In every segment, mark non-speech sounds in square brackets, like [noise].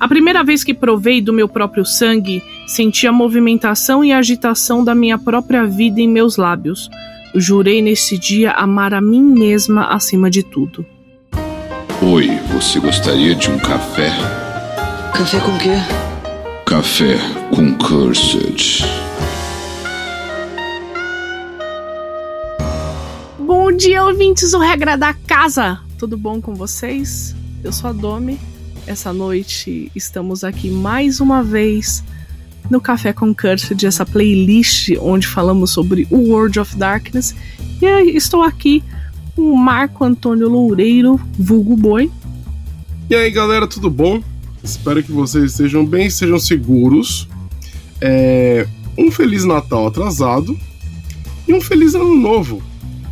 A primeira vez que provei do meu próprio sangue, senti a movimentação e a agitação da minha própria vida em meus lábios. Jurei nesse dia amar a mim mesma acima de tudo. Oi, você gostaria de um café? Café com quê? Café com Cursed. Bom dia, ouvintes do Regra da Casa! Tudo bom com vocês? Eu sou a Domi. Essa noite estamos aqui mais uma vez no Café com Cursed, essa playlist onde falamos sobre o World of Darkness. E estou aqui com o Marco Antônio Loureiro, vulgo boi. E aí galera, tudo bom? Espero que vocês estejam bem, sejam seguros. É... Um Feliz Natal atrasado e um Feliz Ano Novo.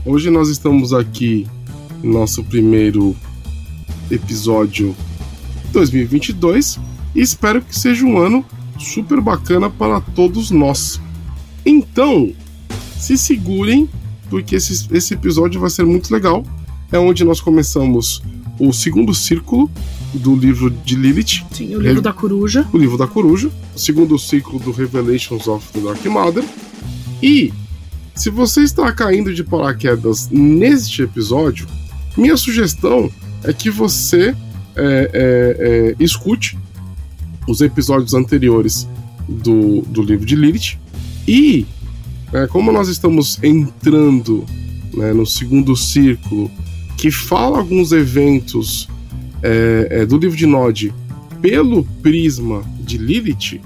Hoje nós estamos aqui no nosso primeiro episódio 2022 e espero que seja um ano super bacana para todos nós. Então, se segurem, porque esse, esse episódio vai ser muito legal. É onde nós começamos o segundo círculo do livro de Lilith. Sim, o livro da coruja. O livro da coruja. O segundo ciclo do Revelations of the Dark Mother. E, se você está caindo de paraquedas neste episódio, minha sugestão é que você é, é, é, escute os episódios anteriores do, do livro de Lilith. E, é, como nós estamos entrando né, no segundo círculo, que fala alguns eventos é, do livro de Nod pelo prisma de Lilith,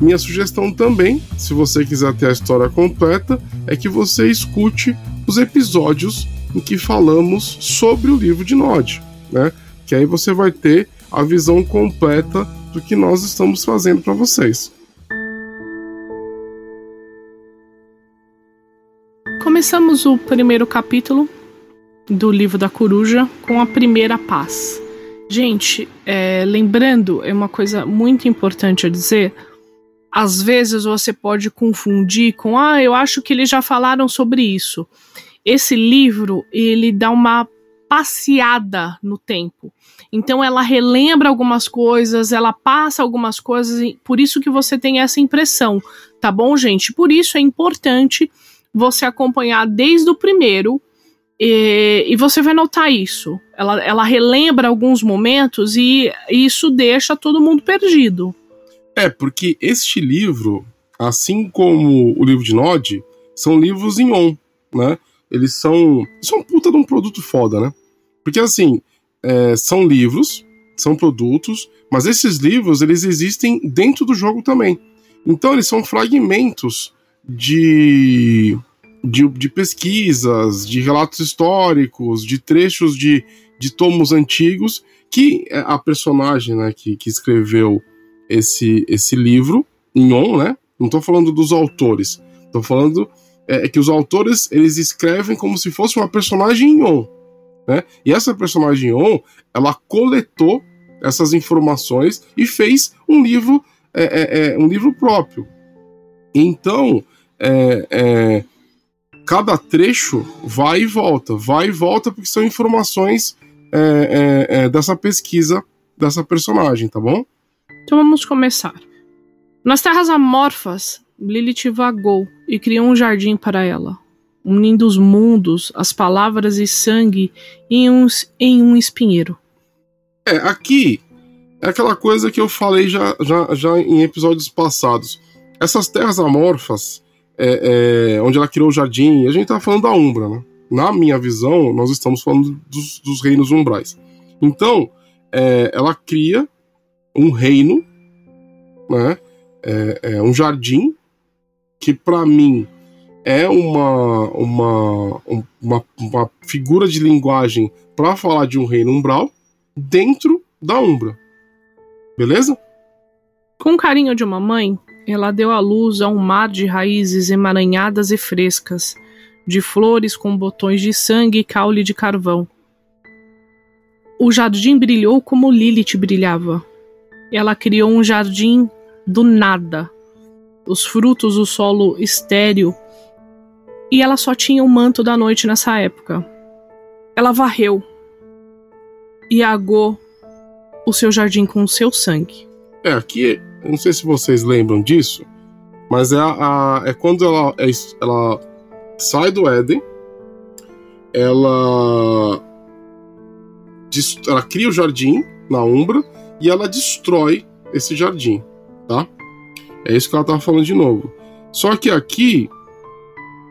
minha sugestão também, se você quiser ter a história completa, é que você escute os episódios em que falamos sobre o livro de Nod, né? Que aí você vai ter a visão completa do que nós estamos fazendo para vocês. Começamos o primeiro capítulo do livro da coruja com a primeira paz. Gente, é, lembrando, é uma coisa muito importante a dizer. Às vezes você pode confundir com, ah, eu acho que eles já falaram sobre isso. Esse livro, ele dá uma passeada no tempo. Então ela relembra algumas coisas, ela passa algumas coisas, por isso que você tem essa impressão, tá bom, gente? Por isso é importante você acompanhar desde o primeiro e, e você vai notar isso. Ela, ela relembra alguns momentos e isso deixa todo mundo perdido. É, porque este livro, assim como o livro de Nod, são livros em on, né? Eles são. São puta de um produto foda, né? Porque assim, é, são livros, são produtos, mas esses livros eles existem dentro do jogo também. Então eles são fragmentos de, de, de pesquisas, de relatos históricos, de trechos de, de tomos antigos que a personagem né, que, que escreveu esse, esse livro, em on, né? Não estou falando dos autores, estou falando é, é, que os autores eles escrevem como se fosse uma personagem em on. Né? E essa personagem On, ela coletou essas informações e fez um livro, é, é, é um livro próprio. Então, é, é, cada trecho vai e volta, vai e volta porque são informações é, dessa pesquisa dessa personagem, tá bom? Então vamos começar. Nas terras amorfas, Lilith vagou e criou um jardim para ela unindo os mundos, as palavras e sangue em um, em um espinheiro. É, aqui é aquela coisa que eu falei já, já, já em episódios passados. Essas terras amorfas, é, é, onde ela criou o jardim, a gente tá falando da Umbra, né? Na minha visão, nós estamos falando dos, dos reinos umbrais. Então, é, ela cria um reino, né? É, é um jardim que para mim é uma, uma, uma, uma figura de linguagem para falar de um reino umbral dentro da Umbra. Beleza? Com carinho de uma mãe, ela deu à luz a um mar de raízes emaranhadas e frescas, de flores com botões de sangue e caule de carvão. O jardim brilhou como Lilith brilhava. Ela criou um jardim do nada. Os frutos, o solo estéril, e ela só tinha o manto da noite nessa época. Ela varreu e agou o seu jardim com o seu sangue. É, aqui, não sei se vocês lembram disso, mas é, a é quando ela, é, ela sai do Éden, ela, ela cria o jardim na Umbra e ela destrói esse jardim, tá? É isso que ela tava falando de novo. Só que aqui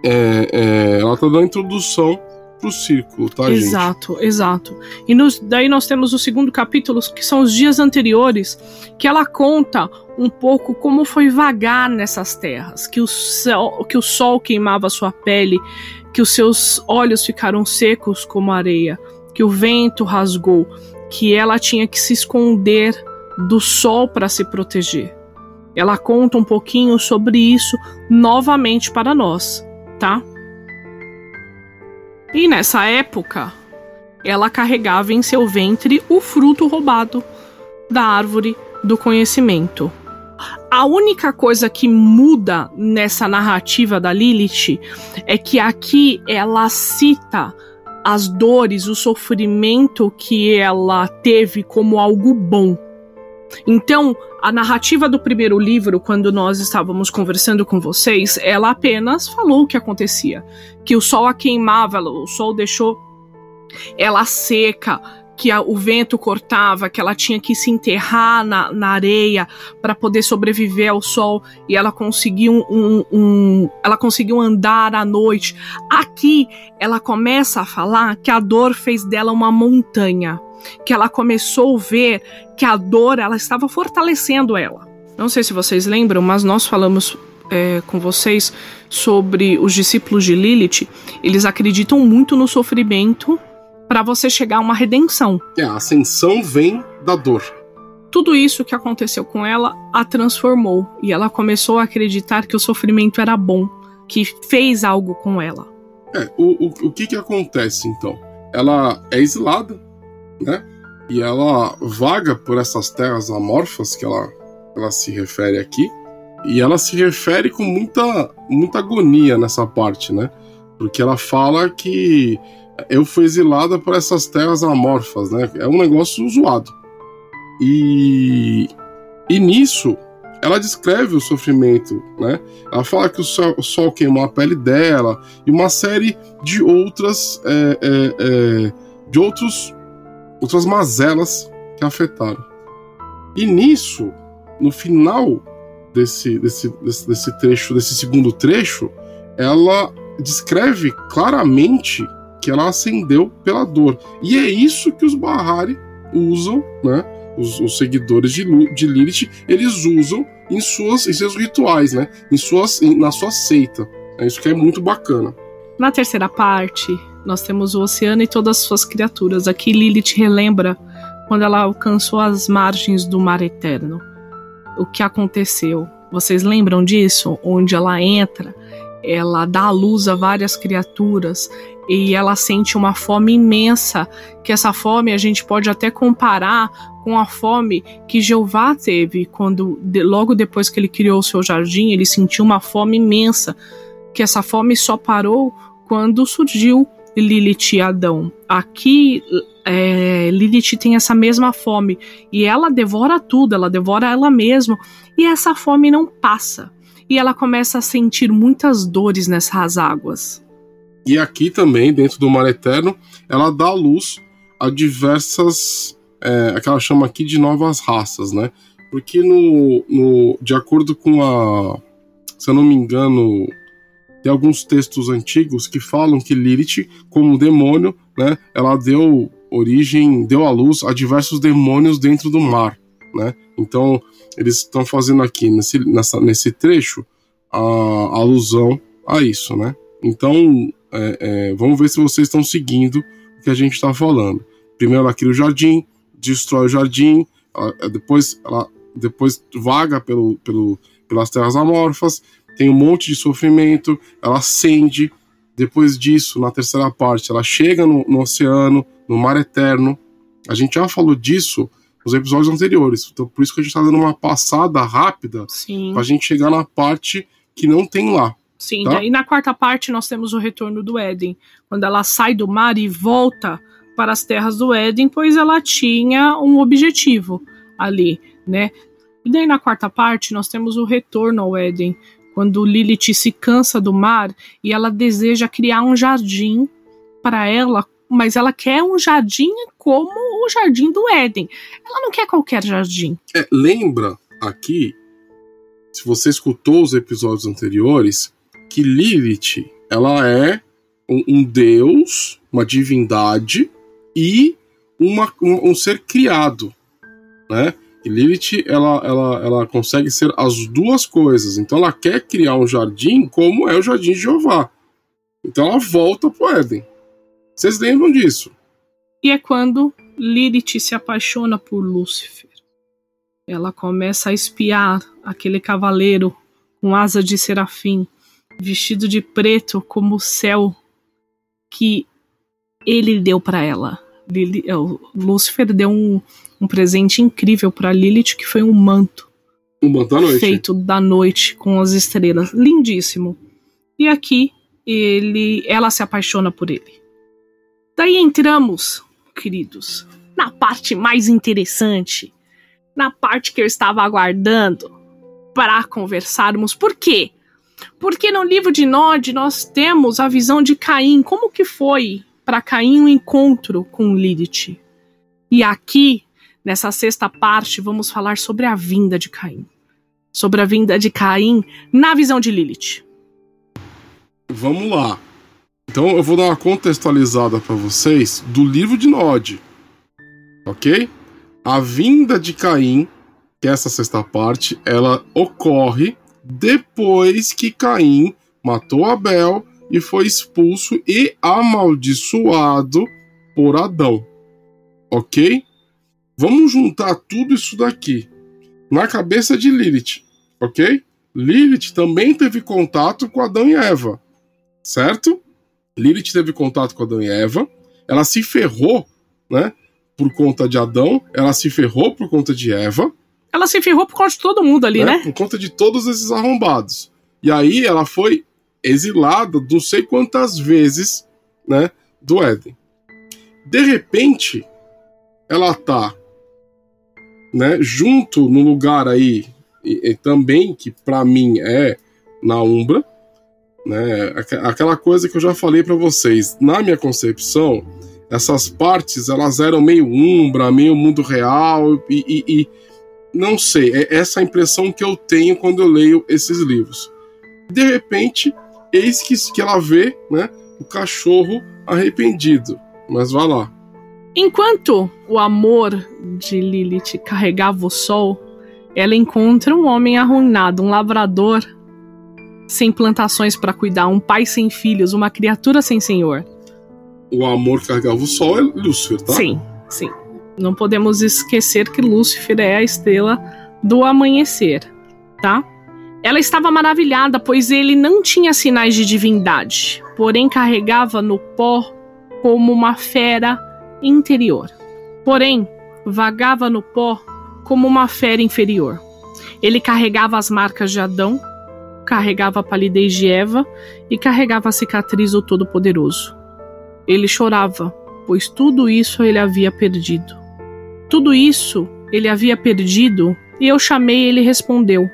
é, é, ela tá dando a introdução pro círculo, tá, exato, gente? Exato, exato. E nos, daí nós temos o segundo capítulo, que são os dias anteriores, que ela conta um pouco como foi vagar nessas terras, que o, sol, que o sol queimava sua pele, que os seus olhos ficaram secos como areia, que o vento rasgou, que ela tinha que se esconder do sol para se proteger. Ela conta um pouquinho sobre isso novamente para nós, tá? E nessa época, ela carregava em seu ventre o fruto roubado da árvore do conhecimento. A única coisa que muda nessa narrativa da Lilith é que aqui ela cita as dores, o sofrimento que ela teve como algo bom. Então, a narrativa do primeiro livro, quando nós estávamos conversando com vocês, ela apenas falou o que acontecia. Que o sol a queimava, o sol deixou ela seca, que a, o vento cortava, que ela tinha que se enterrar na, na areia para poder sobreviver ao sol e ela conseguiu um, um, ela conseguiu andar à noite. Aqui ela começa a falar que a dor fez dela uma montanha que ela começou a ver que a dor ela estava fortalecendo ela. Não sei se vocês lembram, mas nós falamos é, com vocês sobre os discípulos de Lilith. Eles acreditam muito no sofrimento para você chegar a uma redenção. É, a ascensão vem da dor. Tudo isso que aconteceu com ela a transformou e ela começou a acreditar que o sofrimento era bom, que fez algo com ela. É, o, o, o que que acontece então? Ela é exilada né? E ela vaga por essas terras amorfas que ela, ela se refere aqui. E ela se refere com muita, muita agonia nessa parte, né? Porque ela fala que eu fui exilada por essas terras amorfas, né? É um negócio zoado. E, e nisso, ela descreve o sofrimento, né? Ela fala que o sol, o sol queimou a pele dela e uma série de outras é, é, é, de outros outras mazelas que afetaram. E nisso, no final desse, desse, desse, desse trecho, desse segundo trecho, ela descreve claramente que ela ascendeu pela dor. E é isso que os Bahari usam, né? Os, os seguidores de, de Lilith, eles usam em, suas, em seus rituais, né? Em suas, em, na sua seita. É isso que é muito bacana. Na terceira parte, nós temos o oceano e todas as suas criaturas. Aqui Lilith relembra quando ela alcançou as margens do mar eterno. O que aconteceu? Vocês lembram disso? Onde ela entra, ela dá à luz a várias criaturas e ela sente uma fome imensa, que essa fome a gente pode até comparar com a fome que Jeová teve quando logo depois que ele criou o seu jardim, ele sentiu uma fome imensa, que essa fome só parou quando surgiu Lilith e Adão. Aqui, é, Lilith tem essa mesma fome e ela devora tudo, ela devora ela mesma e essa fome não passa. E ela começa a sentir muitas dores nessas águas. E aqui também, dentro do Mar Eterno, ela dá luz a diversas. É, a que ela chama aqui de novas raças, né? Porque no, no, de acordo com a. Se eu não me engano, tem alguns textos antigos que falam que Lilith, como demônio, né, ela deu origem, deu à luz a diversos demônios dentro do mar, né? Então, eles estão fazendo aqui nesse, nessa, nesse trecho a, a alusão a isso, né? Então, é, é, vamos ver se vocês estão seguindo o que a gente está falando. Primeiro ela cria o jardim, destrói o jardim, ela, depois ela depois vaga pelo, pelo, pelas terras amorfas, tem um monte de sofrimento, ela acende. Depois disso, na terceira parte, ela chega no, no oceano, no mar eterno. A gente já falou disso nos episódios anteriores. Então, por isso que a gente está dando uma passada rápida para a gente chegar na parte que não tem lá. Sim, tá? e na quarta parte nós temos o retorno do Éden, quando ela sai do mar e volta para as terras do Éden, pois ela tinha um objetivo ali, né? E daí na quarta parte nós temos o retorno ao Éden, quando Lilith se cansa do mar e ela deseja criar um jardim para ela, mas ela quer um jardim como o jardim do Éden. Ela não quer qualquer jardim. É, lembra aqui, se você escutou os episódios anteriores, que Lilith ela é um, um deus, uma divindade e uma, um, um, ser criado, né? E Lilith ela, ela, ela consegue ser as duas coisas. Então ela quer criar um jardim como é o jardim de Jeová. Então ela volta pro Éden. Vocês lembram disso? E é quando Lilith se apaixona por Lúcifer. Ela começa a espiar aquele cavaleiro com asa de serafim, vestido de preto como o céu que ele deu para ela. Lili, é, Lúcifer deu um, um presente incrível para Lilith, que foi um manto. Um manto da noite. Feito da noite com as estrelas. Lindíssimo. E aqui ele, ela se apaixona por ele. Daí entramos, queridos, na parte mais interessante, na parte que eu estava aguardando para conversarmos. Por quê? Porque no livro de Nod nós temos a visão de Caim, como que foi para Caim o um encontro com Lilith. E aqui, nessa sexta parte, vamos falar sobre a vinda de Caim. Sobre a vinda de Caim na visão de Lilith. Vamos lá. Então eu vou dar uma contextualizada para vocês do livro de Nod. OK? A vinda de Caim, que é essa sexta parte, ela ocorre depois que Caim matou Abel e foi expulso e amaldiçoado por Adão. Ok? Vamos juntar tudo isso daqui na cabeça de Lilith, ok? Lilith também teve contato com Adão e Eva, certo? Lilith teve contato com Adão e Eva, ela se ferrou, né? Por conta de Adão, ela se ferrou por conta de Eva. Ela se ferrou por conta de todo mundo ali, né? né? Por conta de todos esses arrombados. E aí ela foi exilada não sei quantas vezes, né, do Éden. De repente, ela tá, né, junto no lugar aí e, e também que para mim é na Umbra, né, aquela coisa que eu já falei para vocês, na minha concepção, essas partes elas eram meio Umbra, meio mundo real e, e, e não sei, é essa a impressão que eu tenho quando eu leio esses livros. De repente, eis que, que ela vê, né, o cachorro arrependido. Mas vá lá. Enquanto o amor de Lilith carregava o sol, ela encontra um homem arruinado, um lavrador sem plantações para cuidar, um pai sem filhos, uma criatura sem senhor. O amor carregava o sol é Lúcifer, tá? Sim, sim. Não podemos esquecer que Lúcifer é a estrela do amanhecer, tá? Ela estava maravilhada, pois ele não tinha sinais de divindade, porém carregava no pó como uma fera interior. Porém, vagava no pó como uma fera inferior. Ele carregava as marcas de Adão, carregava a palidez de Eva e carregava a cicatriz do Todo-Poderoso. Ele chorava, pois tudo isso ele havia perdido. Tudo isso ele havia perdido e eu chamei e ele respondeu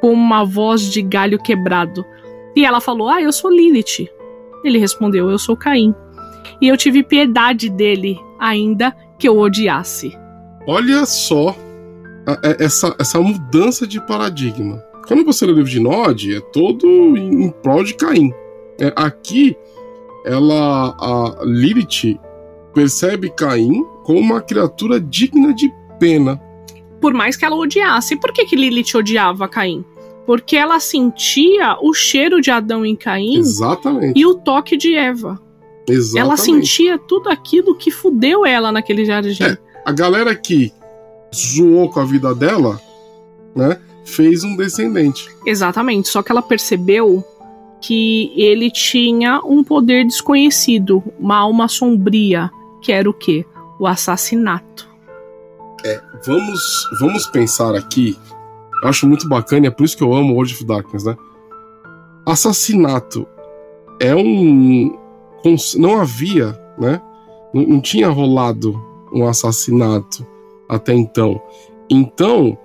com uma voz de galho quebrado. E ela falou: Ah, eu sou Lilith. Ele respondeu: Eu sou Caim. E eu tive piedade dele, ainda que eu odiasse. Olha só é, essa, essa mudança de paradigma. Quando você lê o livro de Nod, é todo em prol de Caim. É, aqui, ela, a Lilith percebe Caim como uma criatura digna de pena por mais que ela odiasse. Por que, que Lilith odiava Caim? Porque ela sentia o cheiro de Adão em Caim Exatamente. e o toque de Eva. Exatamente. Ela sentia tudo aquilo que fudeu ela naquele jardim. É, a galera que zoou com a vida dela, né, fez um descendente. Exatamente. Só que ela percebeu que ele tinha um poder desconhecido, uma alma sombria, que era o quê? O assassinato. É, vamos, vamos pensar aqui. Eu acho muito bacana, é por isso que eu amo World of Darkness, né? Assassinato é um. Não havia, né? Não, não tinha rolado um assassinato até então. Então,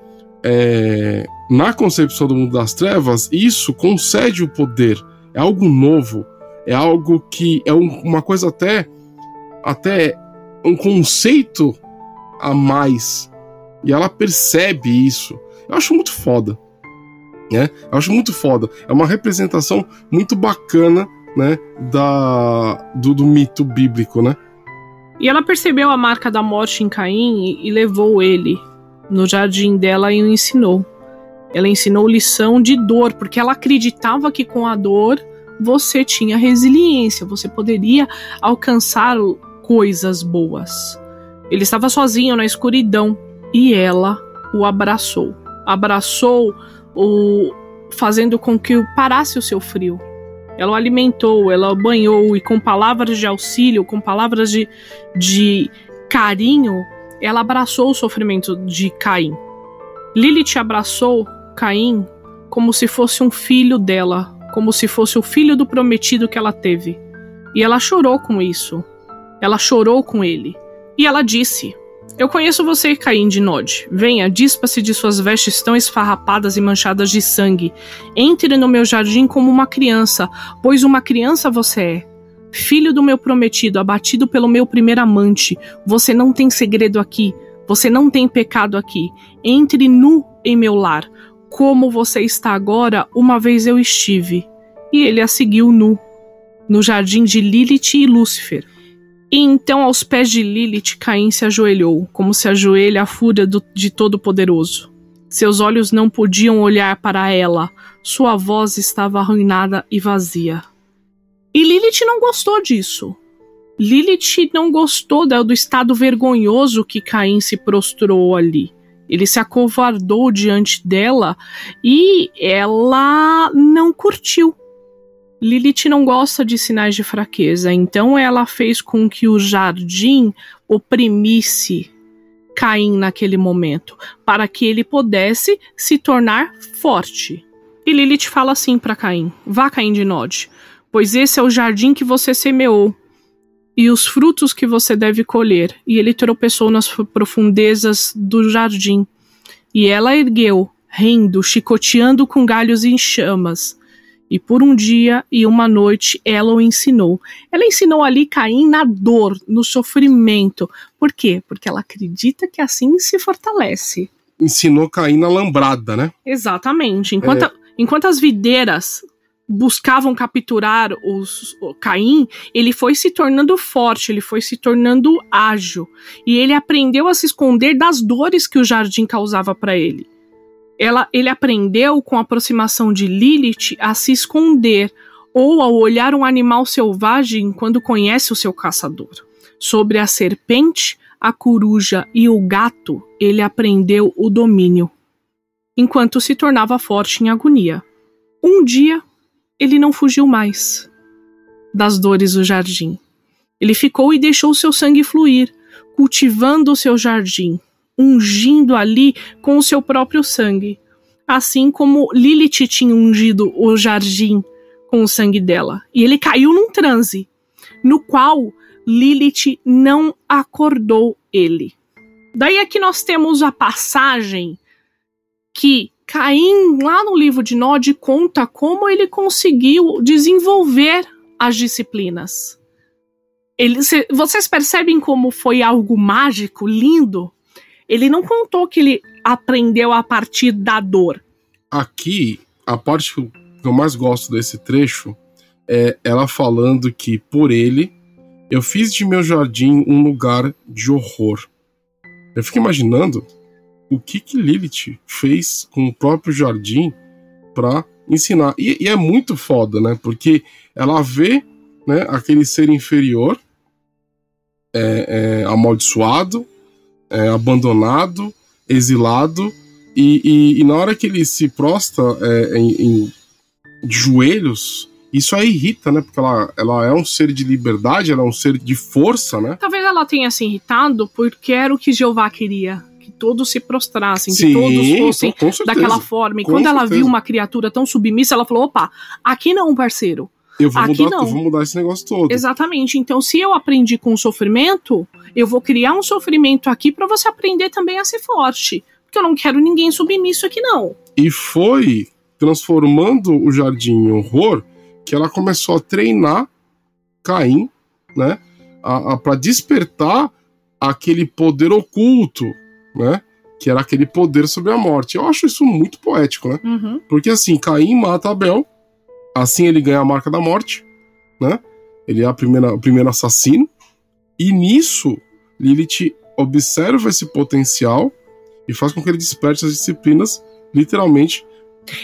é, na concepção do mundo das trevas, isso concede o poder. É algo novo. É algo que é um, uma coisa até até um conceito a mais. E ela percebe isso. Eu acho muito foda. Né? Eu acho muito foda. É uma representação muito bacana né, da, do, do mito bíblico, né? E ela percebeu a marca da morte em Caim e, e levou ele no jardim dela e o ensinou. Ela ensinou lição de dor, porque ela acreditava que com a dor você tinha resiliência, você poderia alcançar coisas boas. Ele estava sozinho na escuridão e ela o abraçou. Abraçou o fazendo com que parasse o seu frio. Ela o alimentou, ela o banhou e com palavras de auxílio, com palavras de, de carinho, ela abraçou o sofrimento de Caim. Lilith abraçou Caim como se fosse um filho dela, como se fosse o filho do prometido que ela teve. E ela chorou com isso. Ela chorou com ele. E ela disse: Eu conheço você, Caim de Nod. Venha, dispa-se de suas vestes tão esfarrapadas e manchadas de sangue. Entre no meu jardim como uma criança, pois uma criança você é. Filho do meu prometido, abatido pelo meu primeiro amante, você não tem segredo aqui, você não tem pecado aqui. Entre nu em meu lar, como você está agora, uma vez eu estive. E ele a seguiu nu, no jardim de Lilith e Lúcifer. E então, aos pés de Lilith, Caim se ajoelhou, como se ajoelha a fúria do, de Todo-Poderoso. Seus olhos não podiam olhar para ela, sua voz estava arruinada e vazia. E Lilith não gostou disso. Lilith não gostou do estado vergonhoso que Caim se prostrou ali. Ele se acovardou diante dela e ela não curtiu. Lilith não gosta de sinais de fraqueza, então ela fez com que o jardim oprimisse Caim naquele momento, para que ele pudesse se tornar forte. E Lilith fala assim para Caim: Vá, Caim de Nod, pois esse é o jardim que você semeou e os frutos que você deve colher. E ele tropeçou nas profundezas do jardim. E ela ergueu, rindo, chicoteando com galhos em chamas e por um dia e uma noite ela o ensinou. Ela ensinou ali Caim na dor, no sofrimento. Por quê? Porque ela acredita que assim se fortalece. Ensinou Caim na lambrada, né? Exatamente. Enquanto, é. enquanto as videiras buscavam capturar os, o Caim, ele foi se tornando forte, ele foi se tornando ágil. E ele aprendeu a se esconder das dores que o jardim causava para ele ela, ele aprendeu com a aproximação de Lilith a se esconder ou ao olhar um animal selvagem quando conhece o seu caçador. Sobre a serpente, a coruja e o gato, ele aprendeu o domínio, enquanto se tornava forte em agonia. Um dia, ele não fugiu mais das dores do jardim. Ele ficou e deixou seu sangue fluir, cultivando o seu jardim, ungindo ali com o seu próprio sangue, assim como Lilith tinha ungido o jardim com o sangue dela. E ele caiu num transe, no qual Lilith não acordou ele. Daí aqui nós temos a passagem que Caim, lá no livro de Nod, conta como ele conseguiu desenvolver as disciplinas. Ele, vocês percebem como foi algo mágico, lindo? Ele não contou que ele aprendeu a partir da dor. Aqui, a parte que eu mais gosto desse trecho é ela falando que, por ele, eu fiz de meu jardim um lugar de horror. Eu fico imaginando o que que Lilith fez com o próprio jardim para ensinar. E, e, é muito foda, né? Porque ela vê né, aquele ser inferior é, é, amaldiçoado, é, abandonado, exilado, e, e, e, na hora que ele se prostra é, em, em, de joelhos, isso aí irrita, né? Porque ela, ela é um ser de liberdade, ela é um ser de força, né? Talvez ela tenha se irritado porque era o que Jeová queria. Que todos se prostrassem, Sim, que todos fossem daquela forma. E quando certeza. ela viu uma criatura tão submissa, ela falou: opa, aqui não, parceiro. Eu vou, Aqui mudar, não. eu vou mudar esse negócio todo. Exatamente. Então, se eu aprendi com o sofrimento, eu vou criar um sofrimento aqui pra você aprender também a ser forte. Porque eu não quero ninguém submisso aqui, não. E foi transformando o jardim em horror que ela começou a treinar Caim, né? A, a, para despertar aquele poder oculto, né? Que era aquele poder sobre a morte. Eu acho isso muito poético, né? Uhum. Porque assim, Caim mata Abel, assim ele ganha a marca da morte, né? Ele é a primeira, o primeiro assassino. E nisso, Lilith observa esse potencial e faz com que ele desperte as disciplinas, literalmente.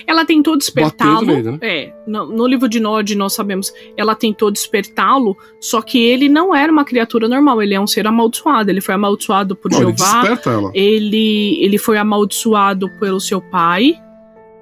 Ela tentou despertá-lo. Né? É, no, no livro de Nod nós sabemos, ela tentou despertá-lo, só que ele não era uma criatura normal, ele é um ser amaldiçoado, ele foi amaldiçoado por Não, ele Jeová, desperta ela. ele, ele foi amaldiçoado pelo seu pai.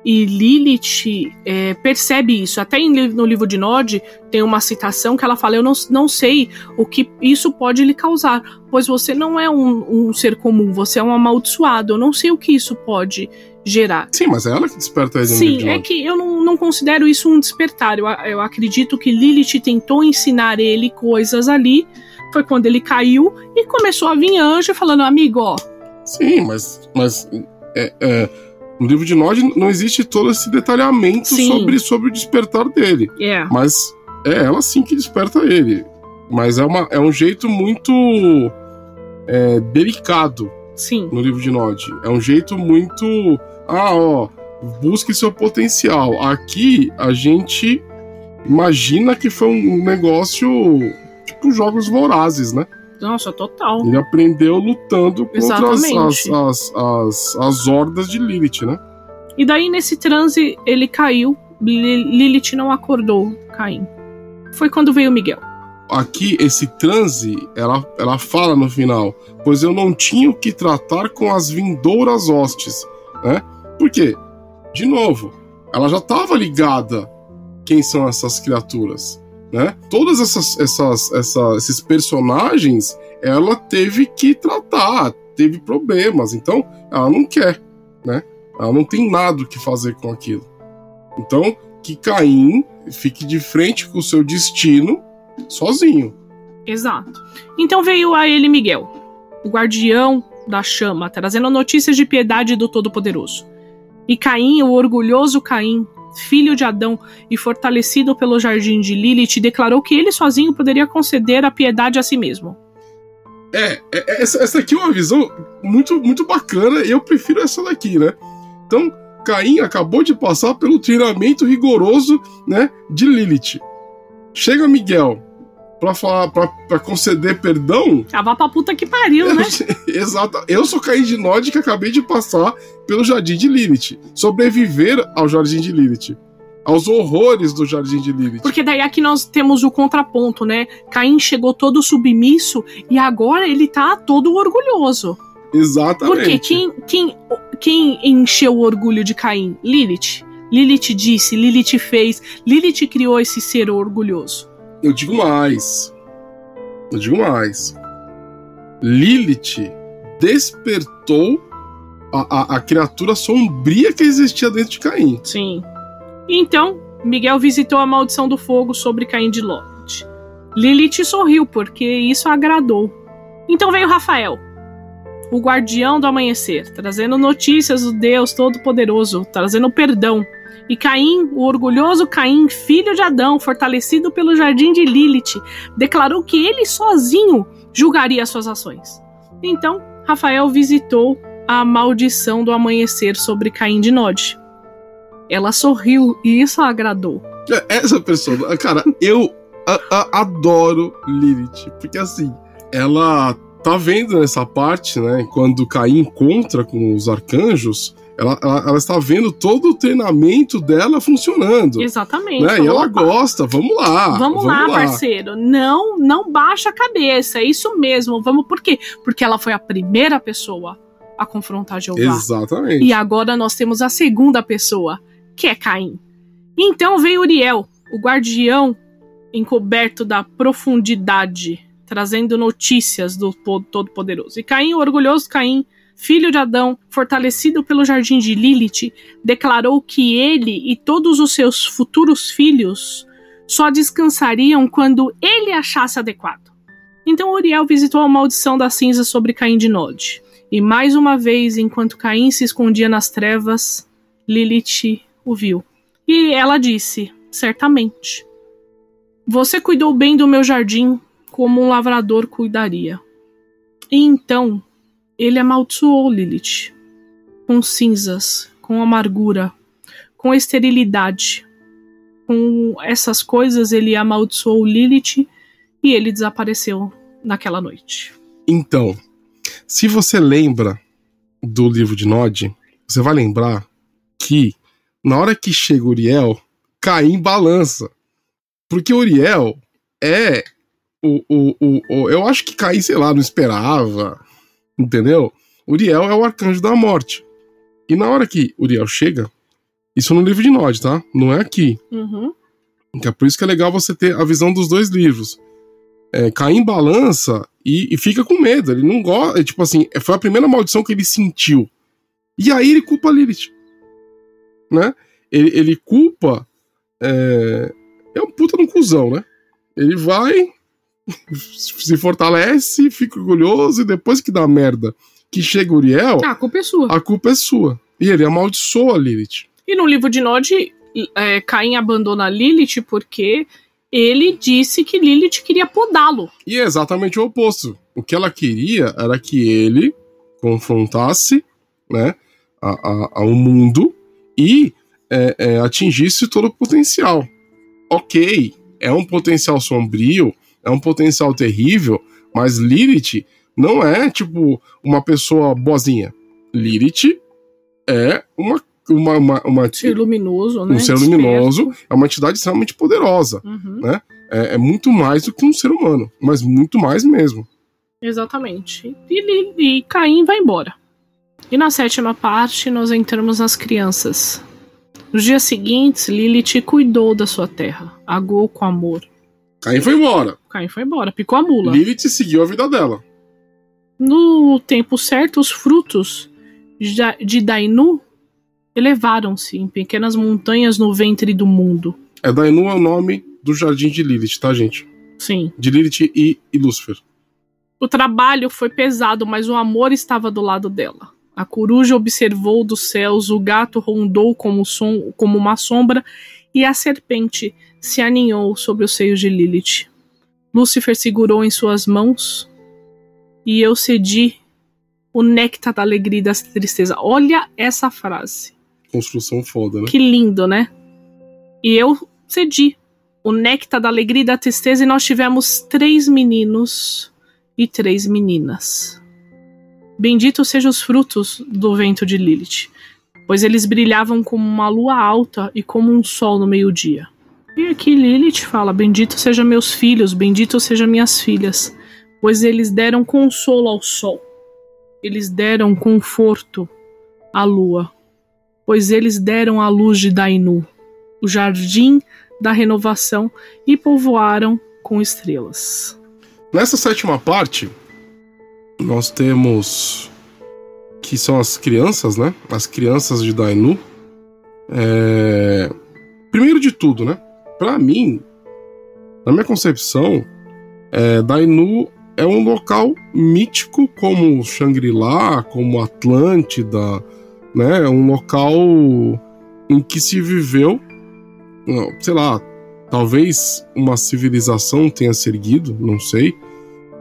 E Lilith é, percebe isso. Até em no livro de Nod tem uma citação que ela fala: Eu não, não sei o que isso pode lhe causar, pois você não é um, um ser comum, você é um amaldiçoado. Eu não sei o que isso pode gerar. Sim, mas é ela que desperta ele Sim, de é que eu não, não considero isso um despertar. Eu, eu acredito que Lilith tentou ensinar ele coisas ali. Foi quando ele caiu e começou a vir anjo falando: Amigo, ó, Sim, mas, mas é, é, no livro de Nod não existe todo esse detalhamento Sim. sobre, sobre o despertar dele. é. Mas é ela sim que desperta ele. Mas é, uma, é um jeito muito é, delicado Sim. no livro de Nod. É um jeito muito. Ah, ó, busque seu potencial. Aqui a gente imagina que foi um negócio tipo jogos vorazes, né? Nossa, total. Ele aprendeu lutando contra as, as, as, as, as hordas de Lilith, né? E daí, nesse transe, ele caiu. Li- Lilith não acordou Caim. Foi quando veio Miguel. Aqui, esse transe, ela, ela fala no final, pois eu não tinha o que tratar com as vindouras hostes, né? Por quê? De novo, ela já estava ligada quem são essas criaturas, né? Todas essas, essas, essa- esses personagens, ela teve que tratar, teve problemas, então ela não quer, né? Ela não tem nada o que fazer com aquilo. Então, que Caim fique de frente com o seu destino sozinho. Exato. Então veio a ele Miguel, o guardião da chama, trazendo notícias de piedade do Todo-Poderoso. E Caim, o orgulhoso Caim, filho de Adão e fortalecido pelo jardim de Lilith, declarou que ele sozinho poderia conceder a piedade a si mesmo. É, é- é- essa, essa aqui é uma visão muito, muito bacana e eu prefiro essa daqui, né? Então, Caim acabou de passar pelo treinamento rigoroso, né, de Lilith. Chega Miguel pra falar, pra, pra conceder perdão. Ah, vá pra puta que pariu, né? [laughs] Exato. Eu sou Caim de Nod que acabei de passar pelo jardim de Lilith. Sobreviver ao jardim de Lilith. Aos horrores do jardim de Lilith. Porque daí aqui nós temos o contraponto, né? Caim chegou todo submisso e agora ele tá todo orgulhoso. Exatamente. Porque quem, quem, quem encheu o orgulho de Caim? Lilith. Lilith disse, Lilith fez, Lilith criou esse ser orgulhoso. Eu digo mais. Eu digo mais. Lilith despertou a, a, a criatura sombria que existia dentro de Caim. Sim. Então, Miguel visitou a maldição do fogo sobre Caim de Lot. Lilith sorriu, porque isso agradou. Então veio Rafael, o guardião do amanhecer, trazendo notícias do Deus Todo-Poderoso, trazendo perdão. E Caim, o orgulhoso Caim, filho de Adão, fortalecido pelo jardim de Lilith, declarou que ele sozinho julgaria suas ações. Então, Rafael visitou a maldição do amanhecer sobre Caim de Nod. Ela sorriu e isso a agradou. É, Essa pessoa, cara, eu a- a- adoro Lilith. Porque assim, ela tá vendo nessa parte, né? Quando Caim encontra com os arcanjos, ela, ela, ela está vendo todo o treinamento dela funcionando. Exatamente. Né? E ela "Opa, gosta, vamos lá. Vamos, lá, parceiro. Não, não baixa a cabeça. É isso mesmo. Vamos por quê? Porque ela foi a primeira pessoa a confrontar Jeová. Exatamente. E agora nós temos a segunda pessoa, que é Caim. Então veio Uriel, o guardião encoberto da profundidade, trazendo notícias do Po- Todo-Poderoso. E Caim, o orgulhoso Caim, filho de Adão, fortalecido pelo jardim de Lilith, declarou que ele e todos os seus futuros filhos só descansariam quando ele achasse adequado. Então Uriel visitou a maldição da cinza sobre Caim de Nod. E mais uma vez, enquanto Caim se escondia nas trevas, Lilith o viu. E ela disse: Certamente. Você cuidou bem do meu jardim, como um lavrador cuidaria. E então ele amaldiçoou Lilith, com cinzas, com amargura, com esterilidade. Com essas coisas ele amaldiçoou Lilith e ele desapareceu naquela noite. Então, se você lembra do livro de Nod, você vai lembrar que na hora que chega Uriel, Caim balança. Porque Uriel é o, o, o, o, Eu acho que Caim, sei lá, não esperava. Entendeu? Uriel é o arcanjo da morte. E na hora que Uriel chega, isso no livro de Nod, tá? Não é aqui. Uhum. É por isso que é legal você ter a visão dos dois livros. É, Caim balança e, e, fica com medo. Ele não gosta. É, tipo assim, foi a primeira maldição que ele sentiu. E aí ele culpa Lilith. Né? Ele, ele culpa. É, é um puta no cuzão, né? Ele vai, se fortalece, fica orgulhoso e depois que dá merda que chega Uriel. Ah, a culpa é sua. A culpa é sua. E ele amaldiçoa Lilith. E no livro de Nod, é, Caim abandona Lilith porque ele disse que Lilith queria podá-lo. E é exatamente o oposto. O que ela queria era que ele confrontasse né, a, a, ao mundo e é, é, atingisse todo o potencial. Ok, é um potencial sombrio, é um potencial terrível, mas Lilith não é tipo uma pessoa boazinha. Lilith é uma uma, uma, uma ser luminoso, né? Um ser luminoso é uma entidade extremamente poderosa, uhum. né? É, é, muito mais do que um ser humano, mas muito mais mesmo. Exatamente. E, e, e Caim vai embora. E na sétima parte nós entramos nas crianças. Nos dias seguintes, Lilith cuidou da sua terra, agou com amor. Caim foi embora. Caim foi embora, picou a mula. Lilith seguiu a vida dela. No tempo certo, os frutos de Dainu elevaram-se em pequenas montanhas no ventre do mundo. É Dainu é o nome do jardim de Lilith, tá, gente? Sim. De Lilith e, e Lúcifer. O trabalho foi pesado, mas o amor estava do lado dela. A coruja observou dos céus, o gato rondou como, som, como uma sombra e a serpente se aninhou sobre os seios de Lilith. Lúcifer segurou em suas mãos e eu cedi o néctar da alegria e da tristeza. Olha essa frase. Construção foda, né? Que lindo, né? E eu cedi o néctar da alegria e da tristeza e nós tivemos três meninos e três meninas. Benditos sejam os frutos do vento de Lilith, pois eles brilhavam como uma lua alta e como um sol no meio-dia. E aqui Lilith fala: Bendito sejam meus filhos, bendito sejam minhas filhas, pois eles deram consolo ao sol, eles deram conforto à lua, pois eles deram a luz de Dainu, o jardim da renovação, e povoaram com estrelas. Nessa sétima parte, nós temos que são as crianças, né? As crianças de Dainu. É... Primeiro de tudo, né? Para mim, na minha concepção, é, Dainu é um local mítico como Shangri-La, como Atlântida, né? É um local em que se viveu, sei lá, talvez uma civilização tenha se erguido, não sei,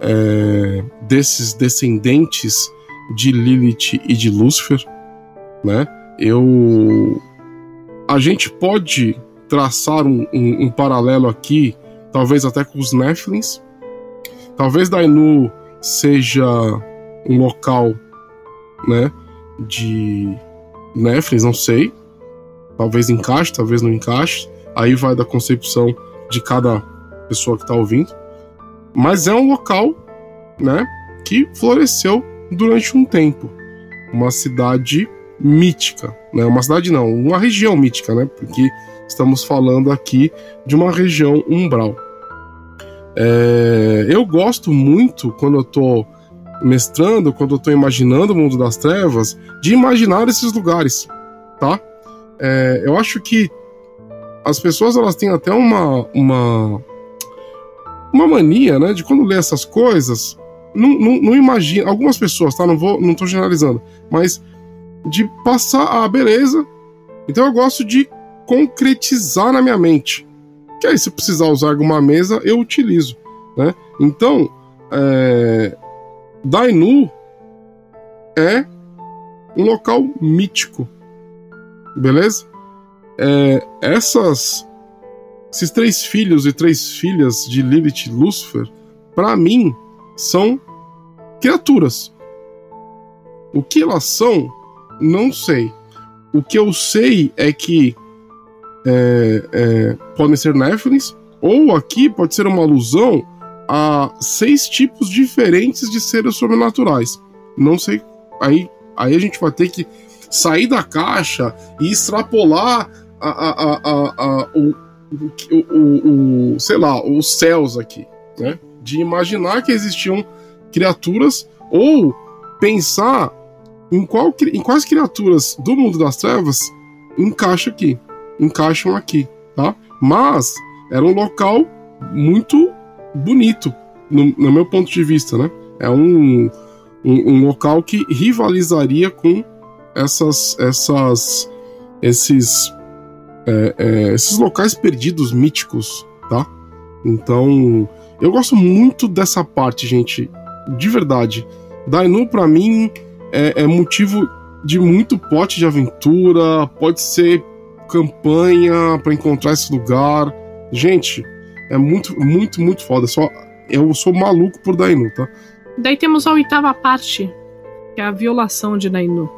é, desses descendentes de Lilith e de Lúcifer, né? Eu, a gente pode traçar um, um, um paralelo aqui, talvez até com os Nephilims. Talvez Dainu seja um local, né, de Nephilims, não sei. Talvez encaixe, talvez não encaixe. Aí vai da concepção de cada pessoa que está ouvindo. Mas é um local, né, que floresceu durante um tempo. Uma cidade mítica, né? Uma cidade não, uma região mítica, né? Porque estamos falando aqui de uma região umbral. É, eu gosto muito quando eu tô mestrando, quando eu tô imaginando o mundo das trevas, de imaginar esses lugares, tá? É, eu acho que as pessoas elas têm até uma uma uma mania, né, de quando lê essas coisas, não, não, não imagina, algumas pessoas, tá, não vou, não tô generalizando, mas de passar a beleza. Então eu gosto de concretizar na minha mente. Que aí se precisar usar alguma mesa, eu utilizo, né? Então, é, Dainu é um local mítico, beleza? É, essas, esses três filhos e três filhas de Lilith e Lúcifer, para mim, são criaturas. O que elas são, não sei. O que eu sei é que é, é, podem ser Nephilims, ou aqui pode ser uma alusão a seis tipos diferentes de seres sobrenaturais. Não sei. Aí, aí a gente vai ter que sair da caixa e extrapolar a, a, a, o, o, o, o, sei lá, os céus aqui, né? De imaginar que existiam criaturas ou pensar em, qual, em quais criaturas do mundo das trevas encaixa aqui, encaixam aqui, tá? Mas era um local muito bonito, no, no meu ponto de vista, né? É um, um, um local que rivalizaria com essas, essas, esses, é, é, esses locais perdidos míticos, tá? Então, eu gosto muito dessa parte, gente, de verdade. Dainu, para mim, é, é motivo de muito pote de aventura, pode ser campanha para encontrar esse lugar. Gente, é muito, muito, muito foda. Só, eu sou maluco por Dainu, tá? Daí temos a oitava parte, que é a violação de Dainu.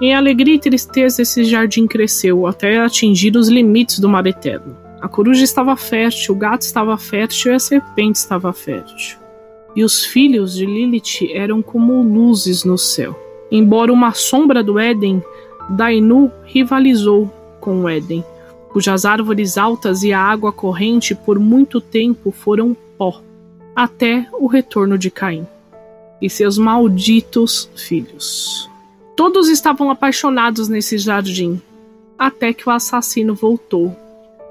Em alegria e tristeza, esse jardim cresceu até atingir os limites do mar eterno. A coruja estava fértil, o gato estava fértil e a serpente estava fértil. E os filhos de Lilith eram como luzes no céu. Embora uma sombra do Éden, Dainu rivalizou com o Éden, cujas árvores altas e a água corrente por muito tempo foram pó, até o retorno de Caim e seus malditos filhos. Todos estavam apaixonados nesse jardim, até que o assassino voltou.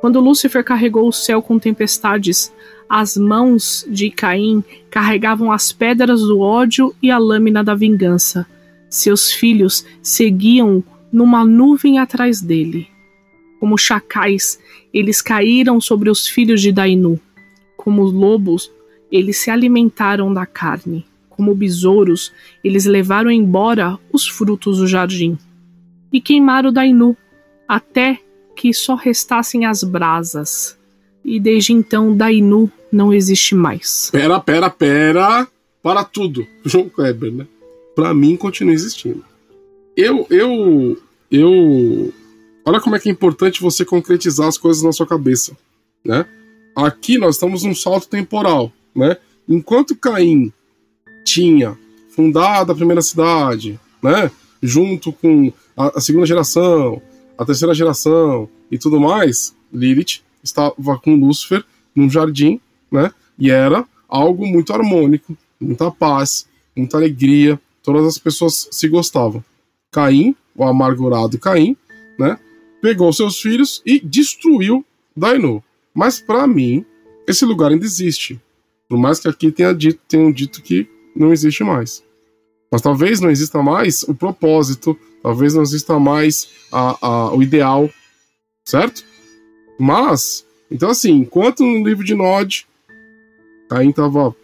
Quando Lúcifer carregou o céu com tempestades, as mãos de Caim carregavam as pedras do ódio e a lâmina da vingança. Seus filhos seguiam numa nuvem atrás dele. Como chacais, eles caíram sobre os filhos de Dainu. Como lobos, eles se alimentaram da carne. Como besouros, eles levaram embora os frutos do jardim. E queimaram Dainu, até que só restassem as brasas. E desde então, Dainu não existe mais. Pera, pera, pera. Para tudo. João Kleber, né? Pra mim, continua existindo. Eu, eu, eu Olha como é que é importante você concretizar as coisas na sua cabeça, né? Aqui nós estamos num salto temporal, né? Enquanto Caim tinha fundado a primeira cidade, né? Junto com a, a segunda geração, a terceira geração e tudo mais, Lilith estava com Lúcifer num jardim, né? E era algo muito harmônico, muita paz, muita alegria, todas as pessoas se gostavam. Caim, o amargurado Caim, né? pegou seus filhos e destruiu Dainu. Mas para mim, esse lugar ainda existe. Por mais que aqui tenha dito, tenham dito que não existe mais. Mas talvez não exista mais o propósito, talvez não exista mais a, a, o ideal, certo? Mas, então assim, enquanto no livro de Nod, Caim estava.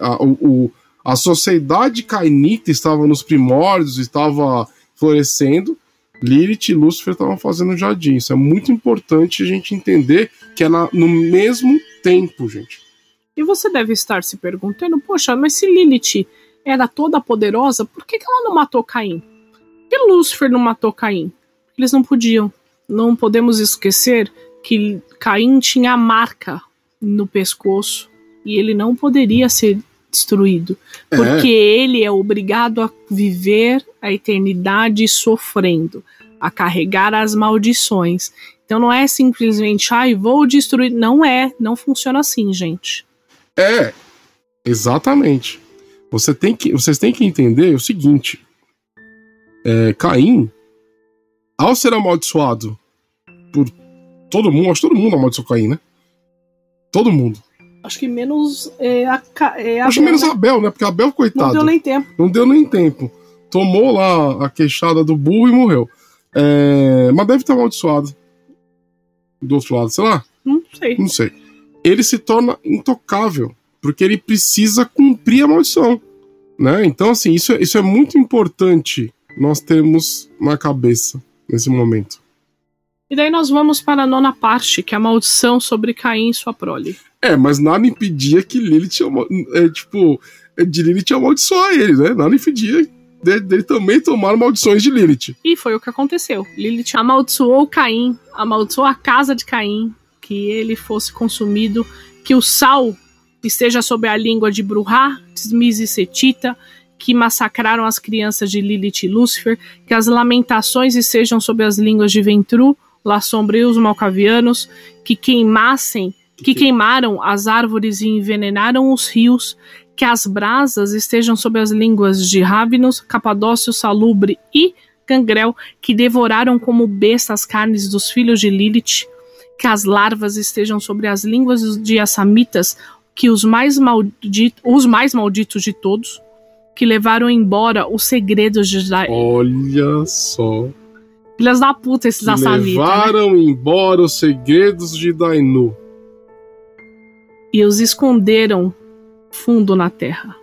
A, o, a sociedade cainita estava nos primórdios, estava florescendo, Lilith e Lúcifer estavam fazendo jardim. Isso é muito importante a gente entender que é na, no mesmo tempo, gente. E você deve estar se perguntando, poxa, mas se Lilith era toda poderosa, por que, que ela não matou Caim? Por que Lúcifer não matou Caim? Eles não podiam. Não podemos esquecer que Caim tinha a marca no pescoço e ele não poderia ser destruído. É. Porque ele é obrigado a viver a eternidade sofrendo, a carregar as maldições. Então não é simplesmente, ai, vou destruir. Não é, não funciona assim, gente. É, exatamente. Você tem que, vocês têm que entender o seguinte: é, Caim, ao ser amaldiçoado por Todo mundo, acho que todo mundo amaldiçoou Caim, né? Todo mundo. Acho que menos é, a, é, Acho que Abel, menos né? Abel, né? Porque Abel, coitado. Não deu nem tempo. Não deu nem tempo. Tomou lá a queixada do burro e morreu. É, Mas deve estar amaldiçoado. Do outro lado, sei lá, Não sei. não sei. Ele se torna intocável, porque ele precisa cumprir a maldição. Né? Então, assim, isso, é- isso é muito importante nós termos na cabeça nesse momento. E daí nós vamos para a nona parte, que é a maldição sobre Caim e sua prole. É, mas nada impedia que Lilith, é, tipo, é, de Lilith amaldiçoar ele, né? Nada impedia de- dele também tomar maldições de Lilith. E foi o que aconteceu. Lilith amaldiçoou Caim, amaldiçoou a casa de Caim, que ele fosse consumido, que o sal esteja sob a língua de Bruhá, Tismis e Setita, que massacraram as crianças de Lilith e Lúcifer, que as lamentações estejam sob as línguas de Ventru, La Sombra e os Malcavianos, que queimassem, que queimaram as árvores e envenenaram os rios, que as brasas estejam sob as línguas de Rávinos, Capadócio, Salubre e Gangrel, que devoraram como besta as carnes dos filhos de Lilith, que as larvas estejam sobre as línguas de Assamitas, que os mais, maldito, os mais malditos de todos, que levaram embora os segredos de Da- Olha só. Filhas da puta, esses Que Assamitas. né? levaram embora os segredos de Dainu. e os esconderam fundo na terra.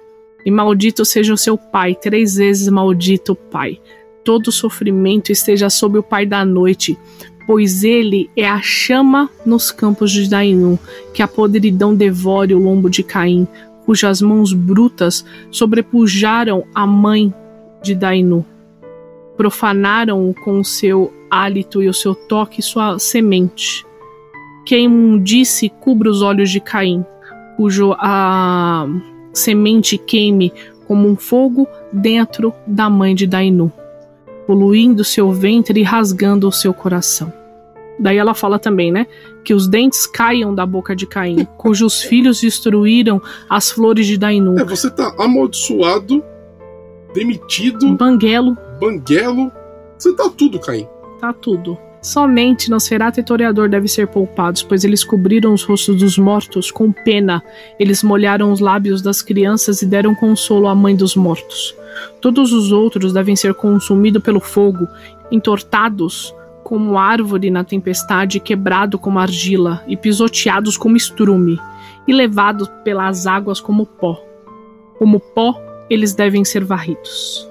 E maldito seja o seu pai, três vezes maldito o pai. Todo sofrimento esteja sob o pai da noite, pois ele é a chama nos campos de Dainu, que a podridão devore o lombo de Caim, cujas mãos brutas sobrepujaram a mãe de Dainu. Profanaram-o com o seu hálito e o seu toque sua semente que a imundice cubra os olhos de Caim, cujo a semente queime como um fogo dentro da mãe de Dainu, poluindo seu ventre e rasgando o seu coração. Daí ela fala também, né, que os dentes caiam da boca de Caim, [laughs] cujos filhos destruíram as flores de Dainu. É, você tá amaldiçoado, demitido, Banguelo, banguelo. Você tá tudo, Caim. tá tudo. Somente Nosferatu e Toreador devem ser poupados, pois eles cobriram os rostos dos mortos com pena. Eles molharam os lábios das crianças e deram consolo à mãe dos mortos. Todos os outros devem ser consumidos pelo fogo, entortados como árvore na tempestade, quebrado como argila e pisoteados como estrume, e levados pelas águas como pó. Como pó, eles devem ser varridos.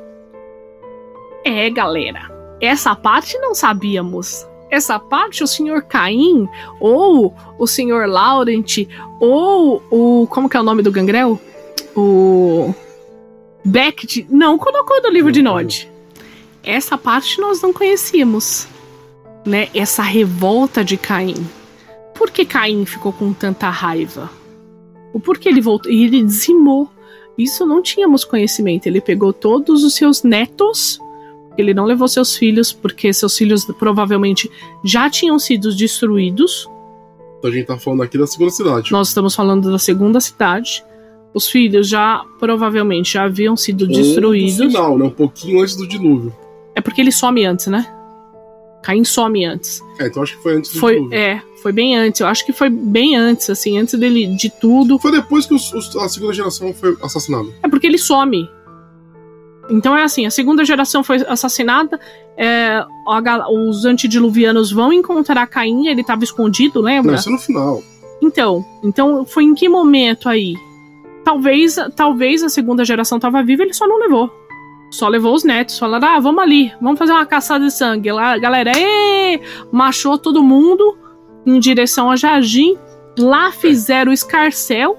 É, galera. Essa parte não sabíamos. Essa parte o senhor Caim, ou o senhor Laurent, ou o. Como que é o nome do gangrel? O. Beckett não colocou no livro de Nod. Essa parte nós não conhecíamos. Né? Essa revolta de Caim. Por que Caim ficou com tanta raiva? O porquê ele voltou? E ele dizimou. Isso não tínhamos conhecimento. Ele pegou todos os seus netos ele não levou seus filhos, porque seus filhos provavelmente já tinham sido destruídos. Então a gente tá falando aqui da segunda cidade. Nós estamos falando da segunda cidade. Os filhos já provavelmente já haviam sido Ou destruídos. No final, né? Um pouquinho antes do dilúvio. É porque ele some antes, né? Caim some antes. É, então acho que foi antes do Foi, dilúvio. é, foi bem antes. Eu acho que foi bem antes, assim, antes dele de tudo. Foi depois que os- os- a segunda geração foi assassinada. É porque ele some. Então é assim, a segunda geração foi assassinada, é, a os antediluvianos vão encontrar Caim, ele estava escondido, lembra? Não, isso é no final. Então, então foi em que momento aí? Talvez, talvez a segunda geração tava viva, ele só não levou. Só levou os netos, falaram: "Ah, vamos ali, vamos fazer uma caçada de sangue". Lá, galera, ê! machou todo mundo em direção a Jardim. Lá fizeram o escarcel,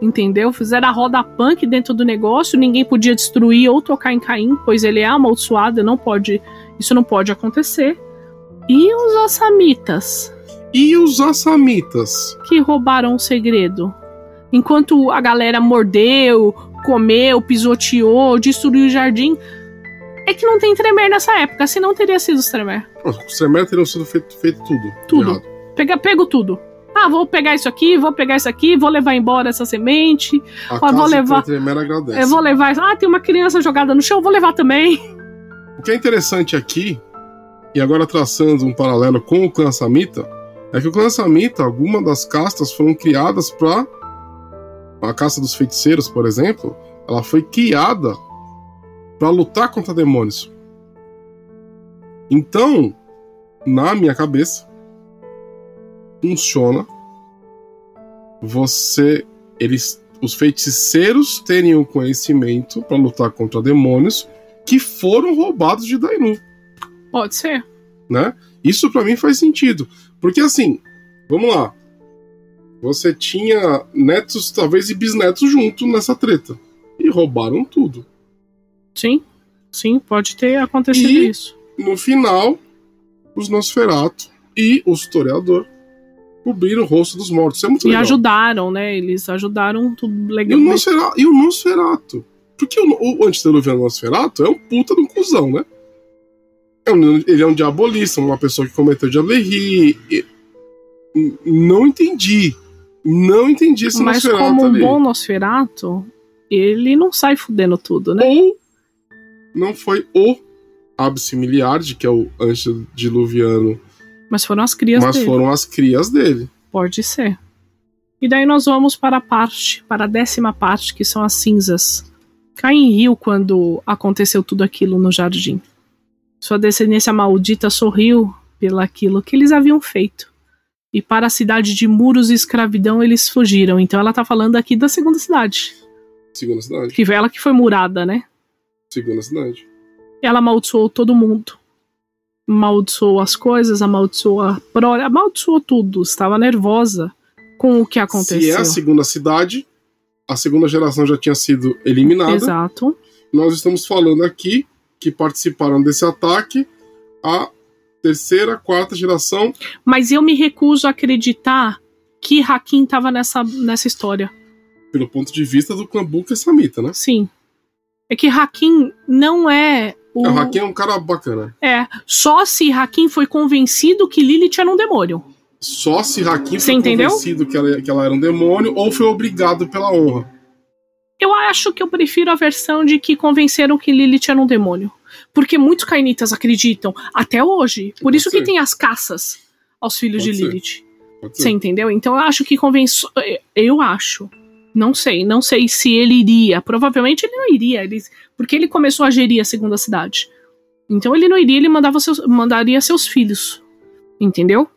entendeu? Fizeram a roda punk dentro do negócio, ninguém podia destruir ou tocar em Caim, pois ele é amaldiçoado, não pode, isso não pode acontecer. E os assamitas? E os assamitas? que roubaram o segredo. Enquanto a galera mordeu, comeu, pisoteou, destruiu o jardim. É que não tem Tremer nessa época, senão teria sido os Tremer. Os Tremere teriam sido feito, feito tudo. Tudo. Pega, pego tudo. Ah, vou pegar isso aqui, vou pegar isso aqui, vou levar embora essa semente. A Ó, vou levar-. Eu vou levar. Ah, tem uma criança jogada no chão, vou levar também. O que é interessante aqui, e agora traçando um paralelo com o clã Samita, é que o clã Samita, algumas das castas foram criadas para a caça dos feiticeiros, por exemplo, ela foi criada para lutar contra demônios. Então, na minha cabeça, funciona você eles os feiticeiros terem o conhecimento para lutar contra demônios que foram roubados de Dainu. Pode ser. Né? Isso para mim faz sentido. Porque assim, vamos lá. Você tinha netos, talvez, e bisnetos junto nessa treta. E roubaram tudo. Sim, sim, pode ter acontecido E- isso. No final, os Nosferatu e o historiador cobriram o rosto dos mortos. Isso é muito E legal. ajudaram, né? Eles ajudaram tudo E o, legalmente. Nosfera- e o Nosferatu? Porque o, o antediluviano Nosferatu é um puta de um cuzão, né? É um- ele é um diabolista, uma pessoa que cometeu diablerie. e- n- Não entendi. Não entendi esse Mas Nosferatu como um ali. bom Nosferato, ele não sai fudendo tudo, né? Ou não foi o Absimiliard, que é o antediluviano, Mas foram as crias mas dele. foram as crias dele. Pode ser. E daí nós vamos para a parte, para a décima parte, que são as cinzas. Caim riu quando aconteceu tudo aquilo no jardim. Sua descendência maldita sorriu pelaquilo que eles haviam feito. E para a cidade de muros e escravidão eles fugiram. Então ela tá falando aqui da segunda cidade. Segunda cidade. Que foi ela que foi murada, né? Segunda cidade. Ela amaldiçoou todo mundo. Amaldiçoou as coisas, amaldiçoou a prole, amaldiçoou tudo. Estava nervosa com o que aconteceu. Se é a segunda cidade, a segunda geração já tinha sido eliminada. Exato. Nós estamos falando aqui que participaram desse ataque a terceira, quarta geração. Mas eu me recuso a acreditar que Hakim estava nessa, nessa história. Pelo ponto de vista do clã Buka e Samita, né? Sim. É que Hakim não é o. O Hakim é um cara bacana. É. Só se Hakim foi convencido que Lilith era um demônio. Só se Hakim foi entendeu? convencido que ela, que ela era um demônio ou foi obrigado pela honra. Eu acho que eu prefiro a versão de que convenceram que Lilith era um demônio. Porque muitos cainitas acreditam, até hoje. Por Pode isso que ser. tem as caças aos filhos Pode de. Lilith. Você entendeu? Então eu acho que convenceu. Eu acho. Não sei. Não sei se ele iria. Provavelmente ele não iria. Ele... Porque ele começou a gerir a segunda cidade. Então ele não iria, ele mandava seus... mandaria seus filhos. Entendeu?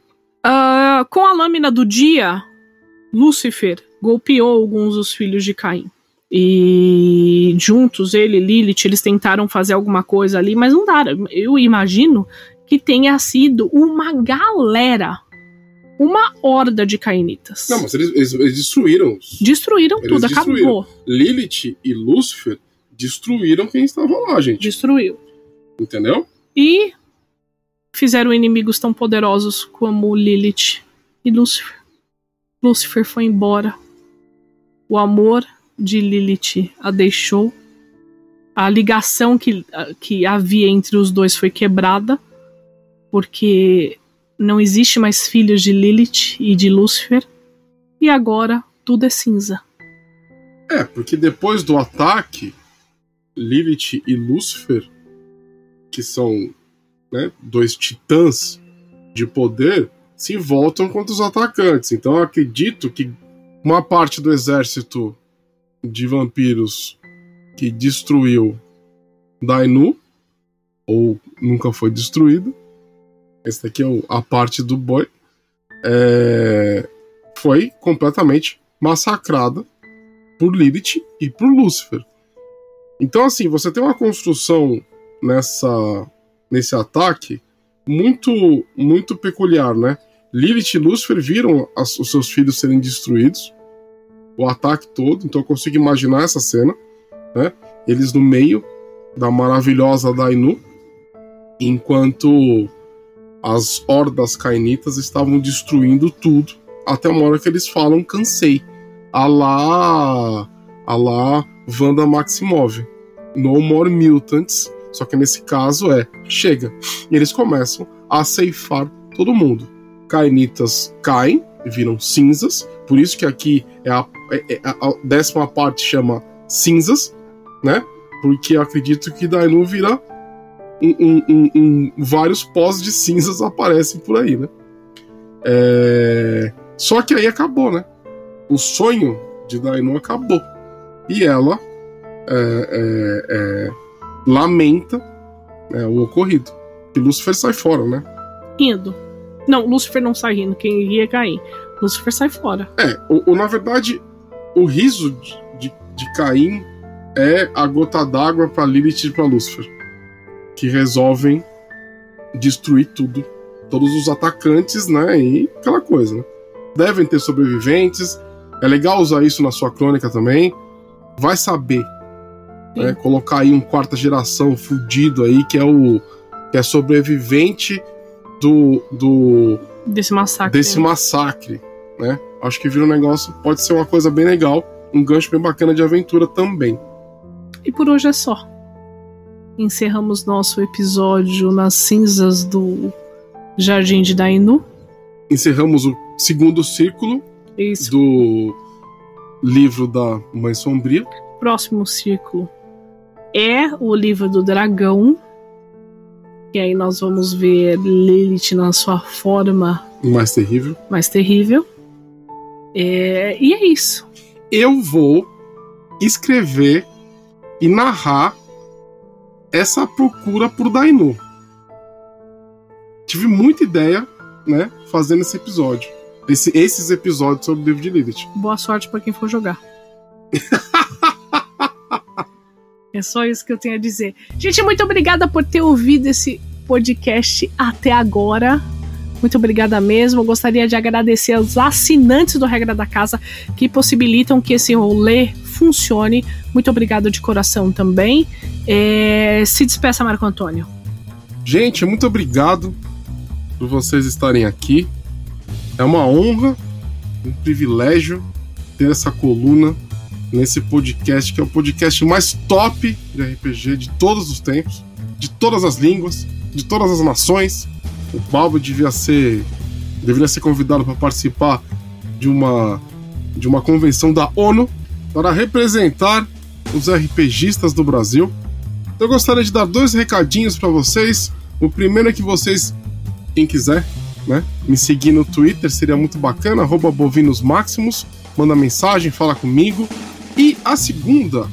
Ah, com a lâmina do dia, Lúcifer golpeou alguns dos filhos de Caim. E juntos, ele e Lilith, eles tentaram fazer alguma coisa ali, mas não deram. Eu imagino que tenha sido uma galera uma horda de cainitas. Não, mas eles, eles- eles destruíram. Destruíram Eles tudo, destruíram. acabou. Lilith e Lúcifer destruíram quem estava lá, gente. Destruiu. Entendeu? E fizeram inimigos tão poderosos como Lilith e Lúcifer. Lúcifer foi embora. O amor de Lilith a deixou. A ligação que, que havia entre os dois foi quebrada. Porque não existe mais filhos de Lilith e de Lúcifer. E agora tudo é cinza. É, porque depois do ataque, Lilith e Lúcifer, que são né, dois titãs de poder, se voltam contra os atacantes. Então eu acredito que uma parte do exército de vampiros que destruiu Dainu, ou nunca foi destruído, esse daqui é a parte do boi, é, foi completamente massacrada por Lilith e por Lúcifer. Então, assim, você tem uma construção nessa nesse ataque muito muito peculiar, né? Lilith e Lúcifer viram as- os seus filhos serem destruídos, o ataque todo, então eu consigo imaginar essa cena, né? Eles no meio da maravilhosa Dainu, enquanto as hordas cainitas estavam destruindo tudo, até uma hora que eles falam cansei a lá, a lá Wanda Maximov. No More Mutants. Só que nesse caso é chega. E eles começam a ceifar todo mundo. Cainitas caem, viram cinzas. Por isso que aqui é a, é- é a- décima parte chama cinzas, né? Porque acredito que Dainu vira um, um- um- vários pós de cinzas aparecem por aí, né? É... Só que aí acabou, né? O sonho de Dainu acabou. E ela é, é, é, lamenta né, o ocorrido. E Lúcifer sai fora, né? Rindo. Não, Lúcifer não sai rindo, quem ia cair. Lúcifer sai fora. É, o, o na verdade, o riso de, de, de Caim é a gota d'água para Lilith e para Lúcifer, que resolvem destruir tudo, todos os atacantes, né? E aquela coisa, né? Devem ter sobreviventes. É legal usar isso na sua crônica também. Vai saber, né? Colocar aí um quarta geração fudido aí que é o que é sobrevivente do do desse massacre. Desse massacre, né? Acho que vira um negócio, pode ser uma coisa bem legal, um gancho bem bacana de aventura também. E por hoje é só. Encerramos nosso episódio nas cinzas do Jardim de Dainu. Encerramos o segundo círculo Isso. do livro da Mãe Sombria. Próximo círculo é o livro do Dragão. E aí nós vamos ver Lilith na sua forma mais terrível. Mais terrível. É, e é isso. Eu vou escrever e narrar essa procura por Dainu. Tive muita ideia, né, fazendo esse episódio. Esse, esses episódios sobre de Lilith. Boa sorte para quem for jogar. [laughs] é só isso que eu tenho a dizer. Gente, muito obrigada por ter ouvido esse podcast até agora. Muito obrigada mesmo. Gostaria de agradecer aos assinantes do Regra da Casa que possibilitam que esse rolê funcione. Muito obrigado de coração também. É... Se despeça, Marco Antônio. Gente, muito obrigado por vocês estarem aqui. É uma honra, um privilégio ter essa coluna nesse podcast, que é o podcast mais top de RPG de todos os tempos, de todas as línguas, de todas as nações o Balbo devia ser deveria ser convidado para participar de uma de uma convenção da ONU para representar os RPGistas do Brasil. Eu gostaria de dar dois recadinhos para vocês. O primeiro é que vocês, quem quiser, né, me seguir no Twitter seria muito bacana, @bovinosmaximus, manda mensagem, fala comigo. E a segunda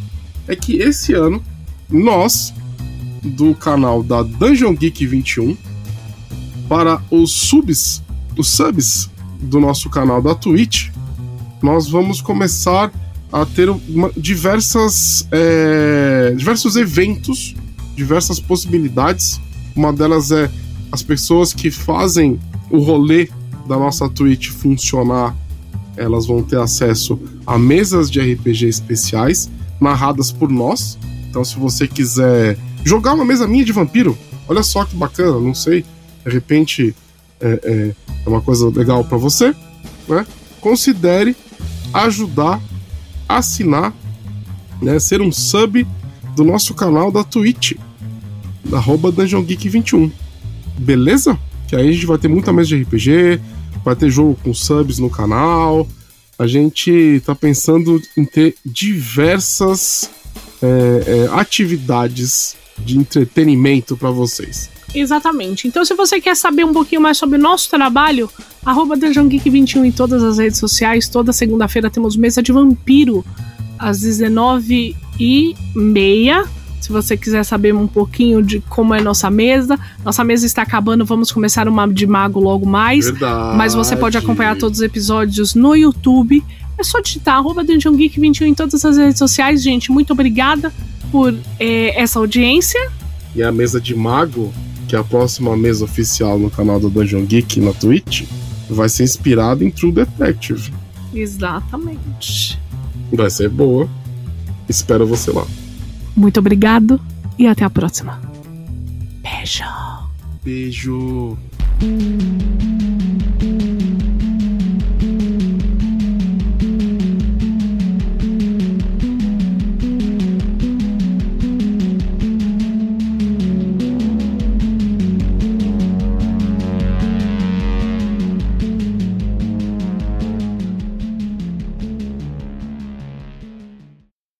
é que esse ano nós do canal da Dungeon Geek 21 para os subs, os subs do nosso canal da Twitch, nós vamos começar a ter uma, diversas, é, diversos eventos, diversas possibilidades. Uma delas é as pessoas que fazem o rolê da nossa Twitch funcionar, elas vão ter acesso a mesas de RPG especiais narradas por nós. Então, se você quiser jogar uma mesa minha de vampiro, olha só que bacana, não sei de repente é, é, é uma coisa legal para você, né? Considere ajudar, assinar, né? Ser um sub do nosso canal da Twitch, da arroba Dungeon Geek 21. Beleza? Que aí a gente vai ter muita mesa de RPG, vai ter jogo com subs no canal. A gente tá pensando em ter diversas é, é, atividades de entretenimento para vocês. Exatamente. Então, se você quer saber um pouquinho mais sobre o nosso trabalho, arroba Geek21 em todas as redes sociais. Toda segunda-feira temos mesa de vampiro às 19h30. Se você quiser saber um pouquinho de como é nossa mesa, nossa mesa está acabando, vamos começar uma de mago logo mais. Verdade. Mas você pode acompanhar todos os episódios no YouTube. É só digitar arroba Geek21 em todas as redes sociais, gente. Muito obrigada por é, essa audiência. E a mesa de mago que a próxima mesa oficial no canal do Dungeon Geek na Twitch vai ser inspirada em True Detective. Exatamente. Vai ser boa. Espero você lá. Muito obrigado e até a próxima. Beijo. Beijo.